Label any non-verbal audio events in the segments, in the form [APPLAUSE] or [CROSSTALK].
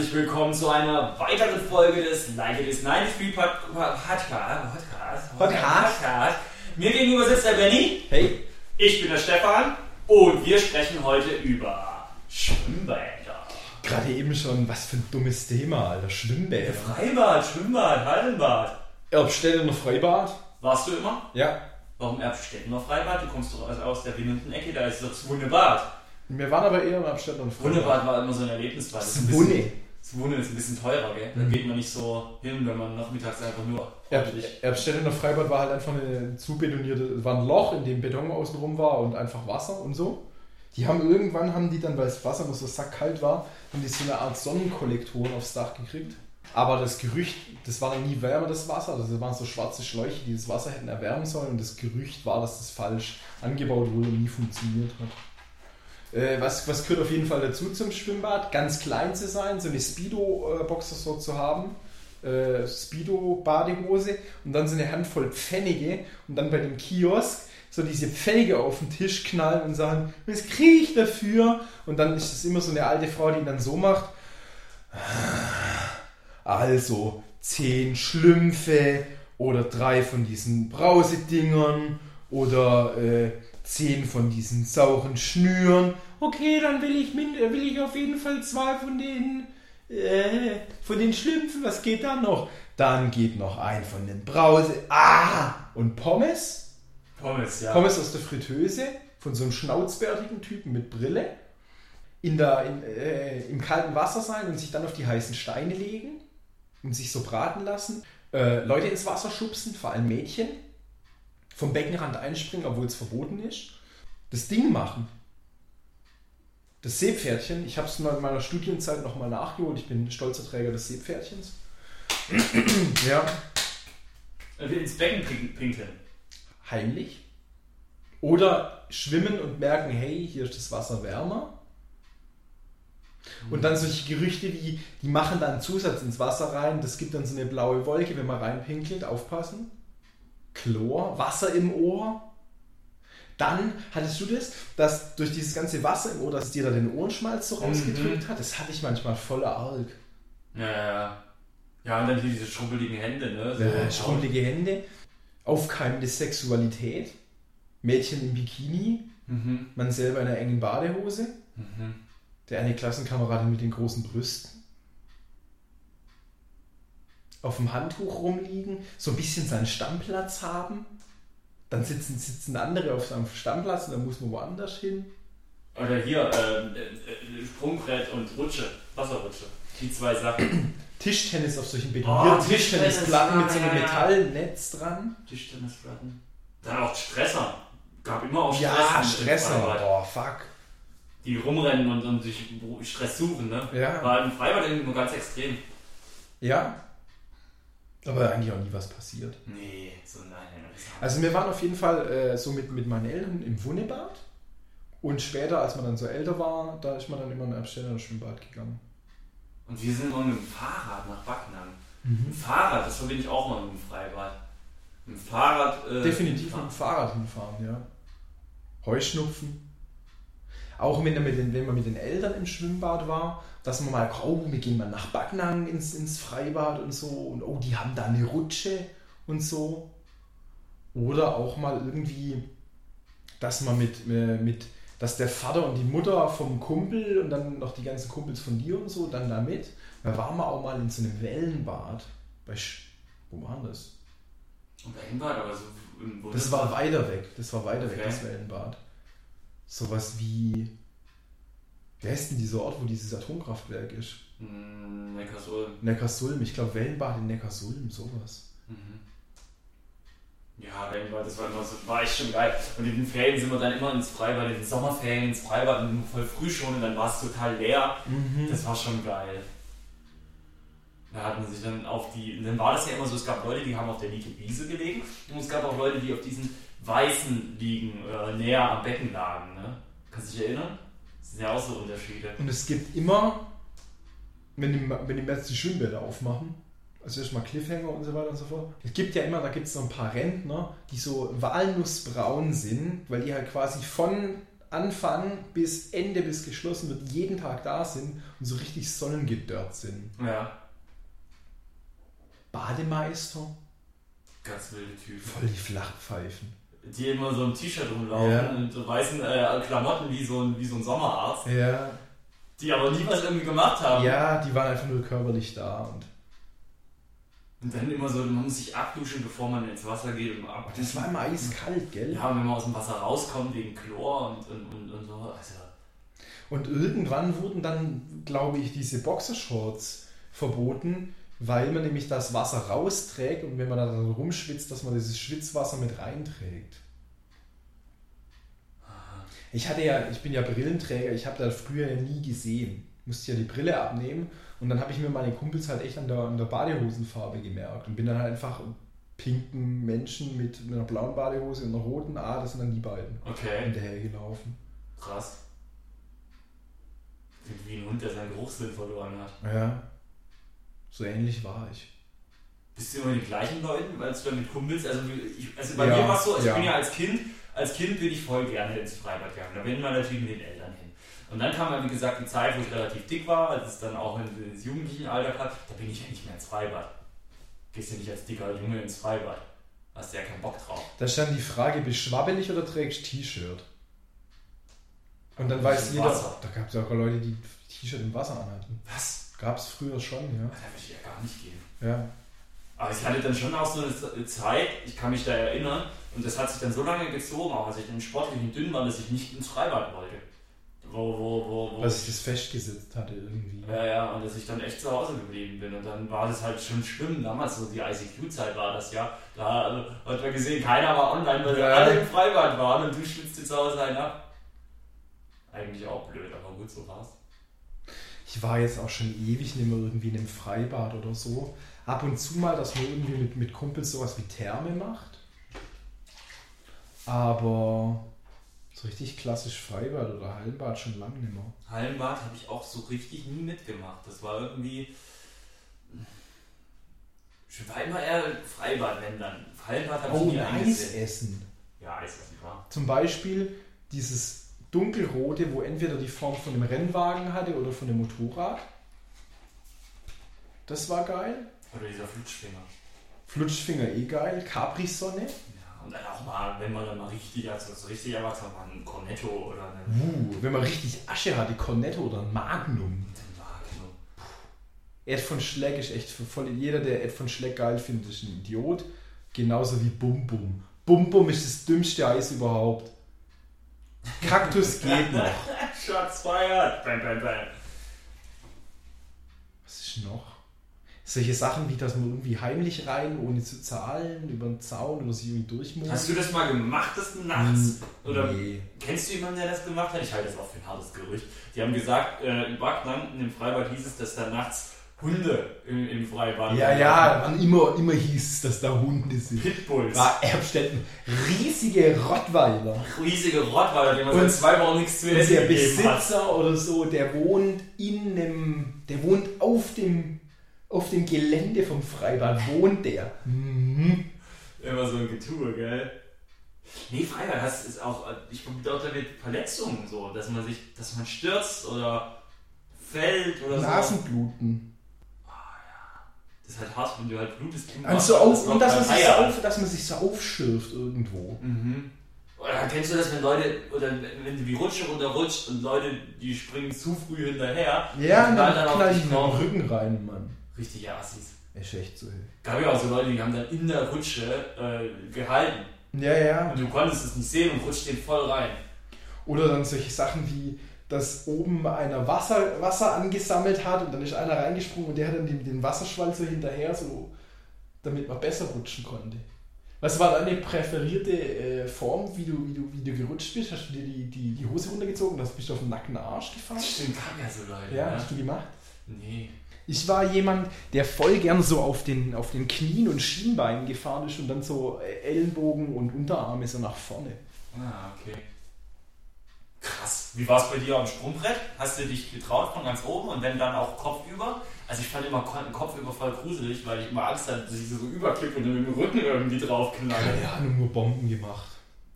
herzlich willkommen zu einer weiteren Folge des Like It Is 93 Pod Podcast. Podcast. Mir gegenüber sitzt der Benny. Hey. Ich bin der Stefan und wir sprechen heute über Schwimmbäder. Gerade eben schon, was für ein dummes Thema, Alter. Schwimmbäder. Freibad, Schwimmbad, Hallenbad. Erbstädtener Freibad? Warst du immer? Ja. Warum Erbstädtener Freibad? Du kommst doch aus der winnenden Ecke, da ist das Wunebad. Wir waren aber eher Erbstädtener Freibad. Wunebad war immer so ein Erlebnisbad. Das ist ein bisschen-. Das Wunde ist ein bisschen teurer, gell? Da Mhm. geht man nicht so hin, wenn man nachmittags einfach nur Erb ordentlich- Erbstädtener Freibad war halt einfach eine zubetonierte, war ein Loch, in dem Beton außenrum war und einfach Wasser und so. Die haben irgendwann, haben die dann, weil das Wasser nur so sackkalt war, haben die so eine Art Sonnenkollektoren aufs Dach gekriegt. Aber das Gerücht, das war nie wärmer, das Wasser. Das waren so schwarze Schläuche, die das Wasser hätten erwärmen sollen. Und das Gerücht war, dass das falsch angebaut wurde und nie funktioniert hat. Äh, was, was gehört auf jeden Fall dazu zum Schwimmbad? Ganz klein zu sein, so eine Speedo-Boxershort zu haben. Äh, Speedo-Badehose und dann so eine Handvoll Pfennige und dann bei dem Kiosk so diese Pfennige auf den Tisch knallen und sagen, was kriege ich dafür? Und dann ist es immer so eine alte Frau, die dann so macht. Also zehn Schlümpfe oder drei von diesen Brausedingern oder äh, zehn von diesen sauren Schnüren. Okay, dann will ich, min- will ich auf jeden Fall zwei von den äh, von den Schlümpfen. Was geht dann noch? Dann geht noch ein von den Brause. Ah! Und Pommes? Pommes, ja. Pommes aus der Fritteuse von so einem schnauzbärtigen Typen mit Brille. In der, in, äh, Im kalten Wasser sein und sich dann auf die heißen Steine legen und sich so braten lassen. Äh, Leute ins Wasser schubsen, vor allem Mädchen. Vom Beckenrand einspringen, obwohl es verboten ist. Das Ding machen. Das Seepferdchen, ich habe es in meiner Studienzeit nochmal nachgeholt. Ich bin stolzer Träger des Seepferdchens. [CLEARS THROAT] ja, Ins Becken pin- pinkeln. heimlich. Oder schwimmen und merken, hey, hier ist das Wasser wärmer. Und dann solche Gerüchte wie, die machen dann Zusatz ins Wasser rein, das gibt dann so eine blaue Wolke, wenn man reinpinkelt, aufpassen. Chlor, Wasser im Ohr. Dann hattest du das, dass durch dieses ganze Wasser im Ohr, dass dir da den Ohrenschmalz so rausgedrückt hat, das hatte ich manchmal voller Arg. Ja, ja, ja. Ja, und dann hier diese schrumpeligen Hände, ne? So, Äh, schrumpelige Hände, aufkeimende Sexualität, Mädchen im Bikini, Mhm. man selber in einer engen Badehose, Mhm. der eine Klassenkameradin mit den großen Brüsten, auf dem Handtuch rumliegen, so ein bisschen seinen Stammplatz haben, dann sitzen, sitzen andere auf seinem Stammplatz und dann muss man woanders hin. Oder hier, äh, äh, Sprungbrett und Rutsche, Wasserrutsche. Die zwei Sachen. Tischtennis auf solchen betonierten Oh, Tischtennisplatten mit so einem ja, ja, ja. Metallnetz dran. Tischtennisplatten. Dann auch Stresser. Gab immer auch Ja, Stresser im Stresser. Boah, fuck. Die rumrennen und, und sich Stress suchen, ne? Ja. War im Freibad irgendwie nur ganz extrem. Ja. Aber eigentlich auch nie was passiert. Nee, so nein. Also wir waren auf jeden Fall äh, so mit, mit meinen Eltern im Wunnebad. Und später, als man dann so älter war, da ist man dann immer in Absteller Schwimmbad gegangen. Und wir sind immer mit dem Fahrrad nach Backnang. Mit dem Fahrrad, das verbinde ich auch mal mit dem Freibad. Mit dem Fahrrad. Äh, Definitiv mit dem Fahrrad hinfahren, ja. Heuschnupfen. Auch wenn, mit den, wenn man mit den Eltern im Schwimmbad war, dass man mal, oh, wir gehen mal nach Backnang ins, ins Freibad und so. Und oh, die haben da eine Rutsche und so. Oder auch mal irgendwie, dass man mit, äh, mit dass der Vater und die Mutter vom Kumpel und dann noch die ganzen Kumpels von dir und so dann da mit. Da waren wir auch mal in so einem Wellenbad. Bei Sch Wo war denn das? Und bei Bad, aber so. Das war weiter weg. Das war weiter weg, Okay. das Wellenbad. Sowas wie. Wie heißt denn dieser Ort, wo dieses Atomkraftwerk ist? Hm, Neckarsulm. Neckarsulm. Ich glaube, Wellenbad in Neckarsulm, sowas. Mhm. Ja, Wellenbad, das war immer so, war echt schon geil. Und in den Ferien sind wir dann immer ins Freibad, in den Sommerferien ins Freibad und voll früh schon und dann war es total leer. Das war schon geil. Da hat man sich dann auf die. Dann war das ja immer so, es gab Leute, die haben auf der Liege Wiese gelegen und es gab auch Leute, die auf diesen weißen Liegen äh, näher am Becken lagen. Ne? Kannst du dich erinnern? Das sind ja auch so Unterschiede. Und es gibt immer, wenn die, wenn die jetzt die Schwimmbäder aufmachen, also erstmal Cliffhanger und so weiter und so fort. Es gibt ja immer, da gibt es so ein paar Rentner, die so walnussbraun sind, weil die halt quasi von Anfang bis Ende, bis geschlossen wird, jeden Tag da sind und so richtig sonnengedörrt sind. Ja, Bademeister, ganz wilde Typen. voll die Flachpfeifen. Die immer so im T-Shirt rumlaufen Ja. und so weißen äh, Klamotten wie so, ein, wie so ein Sommerarzt, Ja, die aber nie was irgendwie gemacht haben. ja, die waren einfach nur körperlich da und Und dann immer so, man muss sich abduschen, bevor man ins Wasser geht. Und ab das war immer eiskalt, gell? Ja, wenn man aus dem Wasser rauskommt wegen Chlor und, und, und, und so. Also, Und irgendwann wurden dann, glaube ich, diese Boxershorts verboten, weil man nämlich das Wasser rausträgt und wenn man da dann rumschwitzt, dass man dieses Schwitzwasser mit reinträgt. Ich hatte ja, ich bin ja Brillenträger, ich habe da früher ja nie gesehen. Musste ja die Brille abnehmen und dann habe ich mir meine Kumpels halt echt an der, an der Badehosenfarbe gemerkt und bin dann halt einfach pinken Menschen mit einer blauen Badehose und einer roten, ah, das sind dann die beiden okay, hinterhergelaufen. krass. Klingt wie ein Hund, der seinen Geruchssinn verloren hat. Ja, so ähnlich war ich. Bist du immer mit den gleichen Leuten, weil du dann mit Kumpels, also, ich, also bei Ja, mir war es so, also ja. ich bin ja als Kind, als Kind bin ich voll gerne ins Freibad gegangen. Da bin man natürlich mit den Eltern hin. Und dann kam dann, wie gesagt, die Zeit, wo ich relativ dick war, als es dann auch in- ins jugendlichen Alter kam, da bin ich ja nicht mehr ins Freibad. Gehst du nicht als dicker Junge ins Freibad. Hast du ja keinen Bock drauf. Da stand die Frage, bist du schwabbelig oder trägst T-Shirt? Und dann weiß jeder, Wasser. da gab es ja auch Leute, die T-Shirt im Wasser anhatten. Was? Gab es früher schon, Da würde ich ja gar nicht gehen. ja. Ja. Aber ich hatte dann schon auch so eine Zeit, ich kann mich da erinnern, und das hat sich dann so lange gezogen, auch als ich dann sportlich und dünn war, dass ich nicht ins Freibad wollte. Wo, wo, wo, wo. Dass ich das festgesetzt hatte irgendwie. ja, ja, und dass ich dann echt zu Hause geblieben bin. Und dann war das halt schon schlimm. Damals, so die ICQ-Zeit war das ja. Da also, hat man gesehen, keiner war online, weil Ja. alle im Freibad waren und du schwitzte zu Hause einen ab. Eigentlich auch blöd, aber gut, so war's. Ich war jetzt auch schon ewig nicht mehr irgendwie in einem Freibad oder so. Ab und zu mal, dass man irgendwie mit, mit Kumpels sowas wie Therme macht. Aber so richtig klassisch Freibad oder Hallenbad schon lange nicht mehr. Hallenbad habe ich auch so richtig nie mitgemacht. Das war irgendwie. Ich war immer eher Freibad, wenn dann. Hallenbad habe ich Oh, nie ein Eis essen. Ja, Eis essen, war. Zum Beispiel dieses dunkelrote, wo entweder die Form von einem Rennwagen hatte oder von einem Motorrad. Das war geil. Oder dieser Flutschfinger. Flutschfinger eh geil. Capri-Sonne. Ja, und dann auch mal, wenn man dann mal richtig, also so richtig erwachsen war, mal ein Cornetto oder ein Uh, wenn man richtig Asche hatte, Cornetto oder ein Magnum. Magnum. Ed von Schleck ist echt für voll. Jeder, der Ed von Schleck geil findet, ist ein Idiot. Genauso wie Bum Bum. Bum Bum ist das dümmste Eis überhaupt. Kaktus geht noch. [LAUGHS] Shots fired! Bam, bam, bam. Was ist noch? Solche Sachen wie, dass man irgendwie heimlich rein, ohne zu zahlen, über den Zaun oder sich irgendwie durch muss. Hast du das mal gemacht, das nachts? Oder Nee. Kennst du jemanden, der das gemacht hat? Ich halte das auch für ein hartes Gerücht. Die haben gesagt, äh, in Backland, in dem Freibad hieß es, dass da nachts Hunde im, im Freibad Ja, ja, man immer, immer hieß es, dass da Hunde sind. Pitbulls. War Erbstätten. Riesige Rottweiler. Riesige Rottweiler, die man Und- seit zwei Wochen nichts zu essen der gegeben hat. Besitzer oder so, der wohnt in einem, der wohnt auf dem, auf dem Gelände vom Freibad, wohnt der. Mhm. Immer so ein Getue, gell? Nee, Freibad das ist auch, äh, ich verbinde auch damit Verletzungen so, dass man sich, dass man stürzt oder fällt oder so. Nasenbluten. Das ist halt hart, wenn du halt blutest. du Also machst so das auf, und dass man, sich so auf, dass man sich so aufschürft irgendwo. Mhm. Oder kennst du das, wenn Leute, oder wenn du die Rutsche runterrutscht und Leute, die springen zu früh hinterher Ja, und und dann auf knall ich drauf. Rücken rein, Mann. Richtig Assis. Ist echt so. Gab ja auch so Leute, die haben dann in der Rutsche äh, gehalten. Ja, ja. Und du konntest es nicht sehen und rutscht den voll rein. Oder dann solche Sachen wie, dass oben einer Wasser, Wasser angesammelt hat und dann ist einer reingesprungen und der hat dann den, den Wasserschwall so hinterher, so, damit man besser rutschen konnte. Was war deine präferierte äh, Form, wie du, wie, du, wie du gerutscht bist? Hast du dir die, die, die Hose runtergezogen hast bist du auf den nackten Arsch gefahren? Stimmt, gab ja so Leute. Ja, ne? hast du gemacht? Nee. Ich war jemand, der voll gern so auf den, auf den Knien und Schienbeinen gefahren ist und dann so äh, Ellenbogen und Unterarme so nach vorne. Ah, okay. Krass. Wie war es bei dir am Sprungbrett? Hast du dich getraut von ganz oben und wenn dann auch kopfüber? Also ich fand immer Ko- kopfüber voll gruselig, weil ich immer Angst hatte, dass ich so überkippe und mit dem Rücken irgendwie draufknalle. Keine Ahnung, nur Bomben gemacht.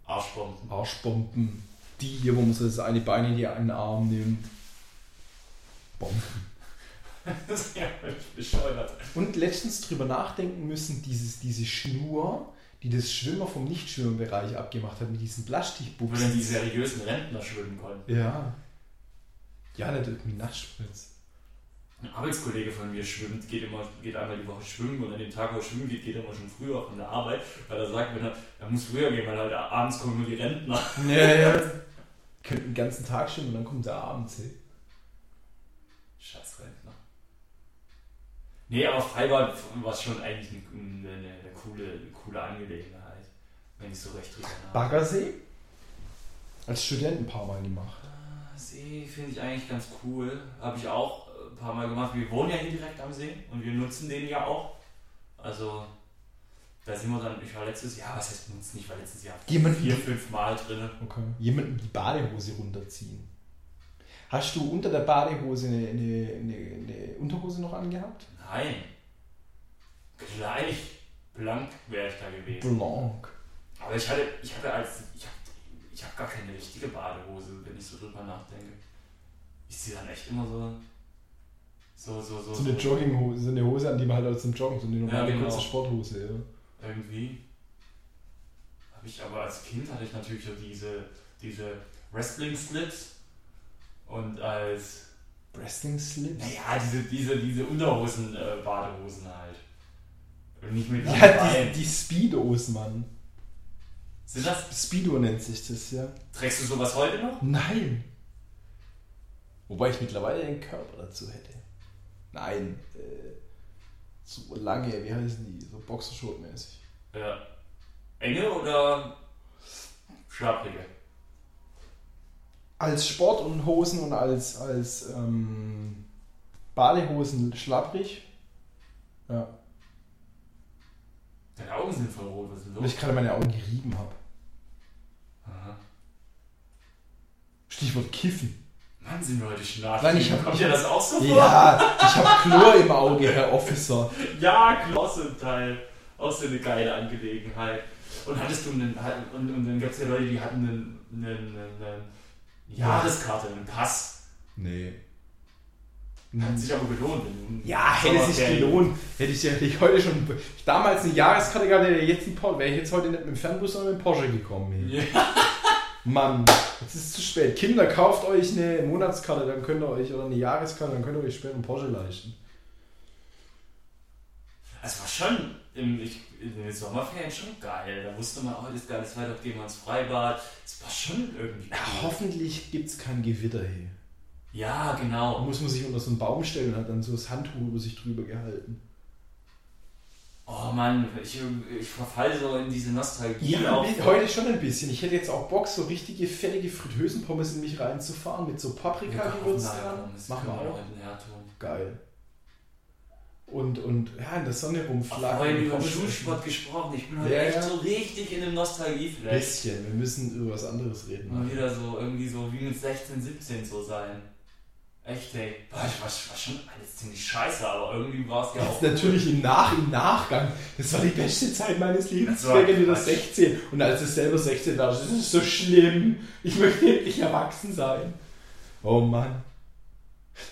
Arschbomben. Arschbomben. Die hier, wo man so das eine Bein in die einen Arm nimmt. Bomben. [LAUGHS] Das ist ja bescheuert. Und letztens drüber nachdenken müssen, dieses, diese Schnur, die das Schwimmer vom Nichtschwimmerbereich abgemacht hat, mit diesen Wo dann die seriösen Rentner schwimmen konnten. Ja. Ja, nicht irgendwie Nachtspritz. Ein Arbeitskollege von mir schwimmt, geht immer, geht einmal die Woche schwimmen und an dem Tag, wo er schwimmen geht, geht er immer schon früher von der Arbeit, weil er sagt, wenn er, er muss früher gehen, weil halt abends kommen nur die Rentner. Ja, ja. [LAUGHS] Könnten den ganzen Tag schwimmen und dann kommt der abends. Hey. Scheiß Rentner. Nee, aber Freibad war schon eigentlich eine, eine, coole, eine coole Angelegenheit, wenn ich so recht drüber nachdenke. Baggersee? Als Student ein paar Mal gemacht. Ah, See finde ich eigentlich ganz cool. Habe ich auch äh, ein paar Mal gemacht. Wir wohnen ja hier direkt am See und wir nutzen den ja auch. Also, da sind wir dann, ich war letztes Jahr, was heißt nutzen? Ich war letztes Jahr Jemand- vier, fünf Mal drin. Okay. Jemanden die Badehose runterziehen. Hast du unter der Badehose eine, eine, eine, eine Unterhose noch angehabt? Nein. Gleich blank wäre ich da gewesen. Blanc. Aber ich hatte, ich hatte als, ich habe ich hab gar keine richtige Badehose, wenn ich so drüber nachdenke. Ich ziehe dann echt immer so, so, so, so. So eine Jogginghose, so eine Hose, an die man halt aus dem Joggen, so eine normale Ja, genau. kurze Sporthose, ja. Irgendwie. Habe ich aber als Kind hatte ich natürlich so diese, diese Wrestling-Slips und als, Wrestling Slips? naja, diese, diese, diese Unterhosen, äh, Badehosen halt. Und nicht mit Ja, die, die Speedos, Mann. Sind das, Speedo nennt sich das, ja. trägst du sowas heute noch? Nein. Wobei ich mittlerweile den Körper dazu hätte. Nein. Äh, so lange, wie heißen die? So Boxershort-mäßig. Ja. Enge oder schlapprige? Als Sport und Hosen und als, als ähm, Badehosen schlapprig. Ja. Deine Augen sind voll rot, was ist denn Weil los? ich gerade meine Augen gerieben habe. Aha. Stichwort Kiffen. Mann, sind wir heute schnarch. Nein, ich hab- Kommt dir das auch so vor? Ja, ich habe Chlor im Auge, Herr Officer. [LAUGHS] Ja, klasse Teil. Auch so eine geile Angelegenheit. Und hattest du einen, und, und dann gab es ja Leute, die hatten einen, einen, einen, eine Jahreskarte, einen Pass. Nee. Hat sich aber gelohnt. Ja, hätte sich gelohnt. Hätte ich ja hätte ich heute schon damals eine Jahreskarte gehabt, hätte ich jetzt ein Porsche. Wäre ich jetzt heute nicht mit dem Fernbus, sondern mit dem Porsche gekommen. Ja. [LAUGHS] Mann, jetzt ist es zu spät. Kinder, kauft euch eine Monatskarte, dann könnt ihr euch, oder eine Jahreskarte, dann könnt ihr euch später einen Porsche leisten. Es war schon im, ich, in den Sommerferien schon geil. Da wusste man, heute ist geiles Wetter, gehen wir ins Freibad. Es war schon irgendwie Ja, cool. hoffentlich gibt es kein Gewitter hier. Ja, Da genau. muss man sich unter so einen Baum stellen und hat dann so das Handtuch über sich drüber gehalten. Oh Mann, ich, ich verfall so in diese Nostalgie. Ja, auch. heute schon ein bisschen. Ich hätte jetzt auch Bock, so richtige fettige Fritösenpommes in mich reinzufahren mit so Wir Paprika-Gewürz dran. Machen wir auch. Geil. Und, und ja, in der Sonne rumflacken. vorhin und über. Schulsport gesprochen. Ich bin heute Ja, echt so richtig in einem Nostalgie-Flash. Bisschen. Wir müssen über was anderes reden. Mal wieder so irgendwie so wie mit 16, 17 so sein. Echt, ey. Ich war, war schon alles ziemlich scheiße, aber irgendwie war es ja auch. Jetzt natürlich im, Nach, im Nachgang. Das war die beste Zeit meines Lebens. Das war Ich war wieder Quatsch. 16. 16. Und als ich selber 16 war, das ist so schlimm. Ich möchte endlich erwachsen sein. Oh Mann.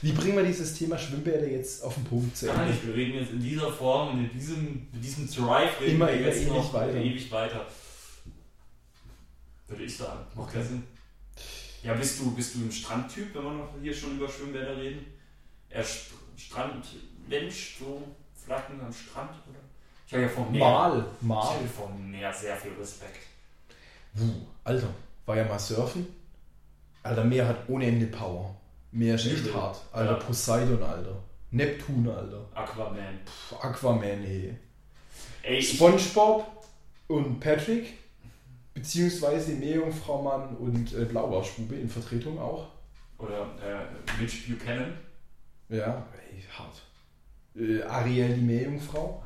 Wie bringen wir dieses Thema Schwimmbäder jetzt auf den Punkt zu Gar Ende? nicht. Wir reden jetzt in dieser Form und in diesem, in diesem Drive reden Immer wir eher jetzt ewig noch weiter. ewig weiter. Würde ich sagen. Macht ja Sinn. Ja, bist du, bist du ein Strandtyp, wenn wir noch hier schon über Schwimmbäder reden? Eher St Strandmensch, so Flacken am Strand, oder? Ich habe ja vom Meer. Mal, Ich mal. habe vom Meer sehr viel Respekt. Wuh, Alter, war ja mal surfen. Alter, Meer hat ohne Ende Power. Meer ist echt hart. Alter, Ja. Poseidon, Alter. Neptun, Alter. Aquaman. Puh, Aquaman, ey. Ey, ich, Spongebob und Patrick, beziehungsweise Meerjungfrau Mann und äh, Blaubarschbube in Vertretung auch. oder äh, Mitch Buchanan. Ja, ey, hart. Äh, Ariel, die Meerjungfrau.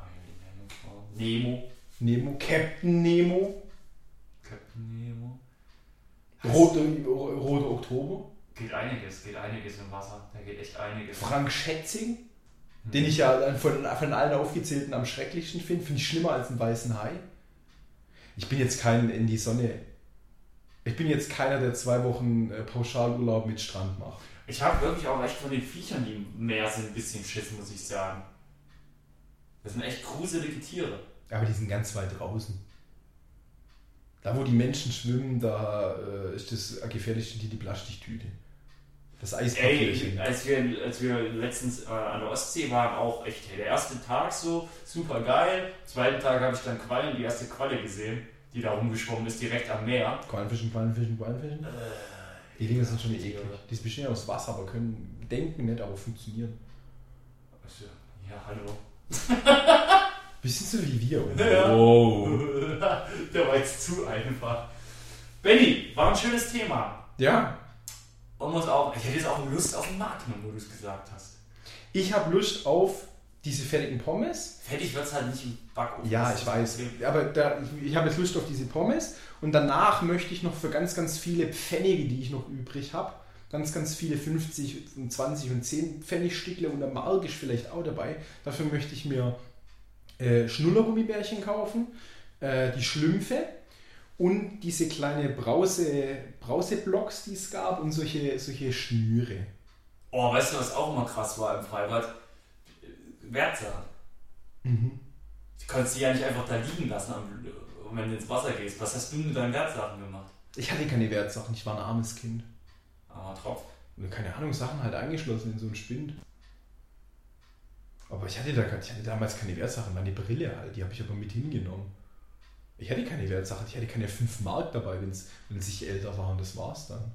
Nemo. Nemo, Captain Nemo. Captain Nemo. Rote, Rote Oktober. Geht einiges, geht einiges im Wasser. Da geht echt einiges. Frank Schätzing, Hm. den ich ja von, von allen aufgezählten am schrecklichsten finde. Finde ich schlimmer als einen weißen Hai. Ich bin jetzt kein in die Sonne Ich bin jetzt keiner, der zwei Wochen äh, Pauschalurlaub mit Strand macht. Ich habe wirklich auch echt von den Viechern, die im Meer sind, ein bisschen Schiss, muss ich sagen. Das sind echt gruselige Tiere. Aber die sind ganz weit draußen. Da, wo die Menschen schwimmen, da äh, ist das gefährlichste die, die Plastiktüte. Das Ey, Eispapierchen. als wir, als wir letztens äh, an der Ostsee waren, auch echt, hey, der erste Tag so, super geil. Zweiten Tag habe ich dann Quallen, die erste Qualle gesehen, die da rumgeschwommen ist, direkt am Meer. Quallenfischen, Quallenfischen, Quallenfischen. Äh, Die Dinger sind schon eklig. Die bestehen aus Wasser, aber können denken nicht, aber funktionieren. Also, ja, hallo. [LAUGHS] Bisschen so wie wir. oder? Ja. Wow. [LAUGHS] Der war jetzt zu einfach. Benny, war ein schönes Thema. Ja, Und muss auch, ich hätte jetzt auch Lust auf einen Magnum, wo du es gesagt hast. ich habe Lust auf diese fertigen Pommes. Fertig wird es halt nicht im Backofen. Ja, ich weiß. Aber da, ich, ich habe jetzt Lust auf diese Pommes. Und danach möchte ich noch für ganz, ganz viele Pfennige, die ich noch übrig habe, ganz, ganz viele 50 und 20 und 10 Pfennigstückle und der Mark ist vielleicht auch dabei. Dafür möchte ich mir äh, Schnullergummibärchen kaufen, äh, die Schlümpfe und diese kleine Brause, Brauseblocks, die es gab und solche, solche Schnüre. Oh, weißt du, was auch immer krass war im Freibad? Wertsachen. Mhm. Du kannst die ja nicht einfach da liegen lassen, wenn du ins Wasser gehst. Was hast du mit deinen Wertsachen gemacht? Ich hatte keine Wertsachen, ich war ein armes Kind. Aber Tropf. Und keine Ahnung, Sachen halt eingeschlossen in so einen Spind. Aber ich hatte, da, ich hatte damals keine Wertsachen, meine Brille halt, die habe ich aber mit hingenommen. Ich hatte keine Wertsachen, ich hatte keine 5 Mark dabei, wenn's, wenn es ich älter war und das war's dann.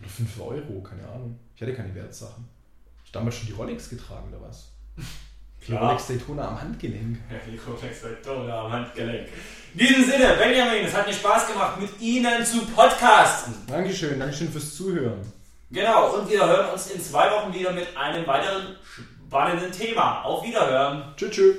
Oder 5 Euro, keine Ahnung. Ich hatte keine Wertsachen. Du damals schon die Rolex getragen oder was? Die. Rolex Daytona am Handgelenk. Ja, die Rolex Daytona am Handgelenk. In diesem Sinne, Benjamin, es hat mir Spaß gemacht, mit Ihnen zu podcasten. Dankeschön, Dankeschön fürs Zuhören. Genau, und wir hören uns in zwei Wochen wieder mit einem weiteren spannenden Thema. Auf Wiederhören. Tschüss, tschüss.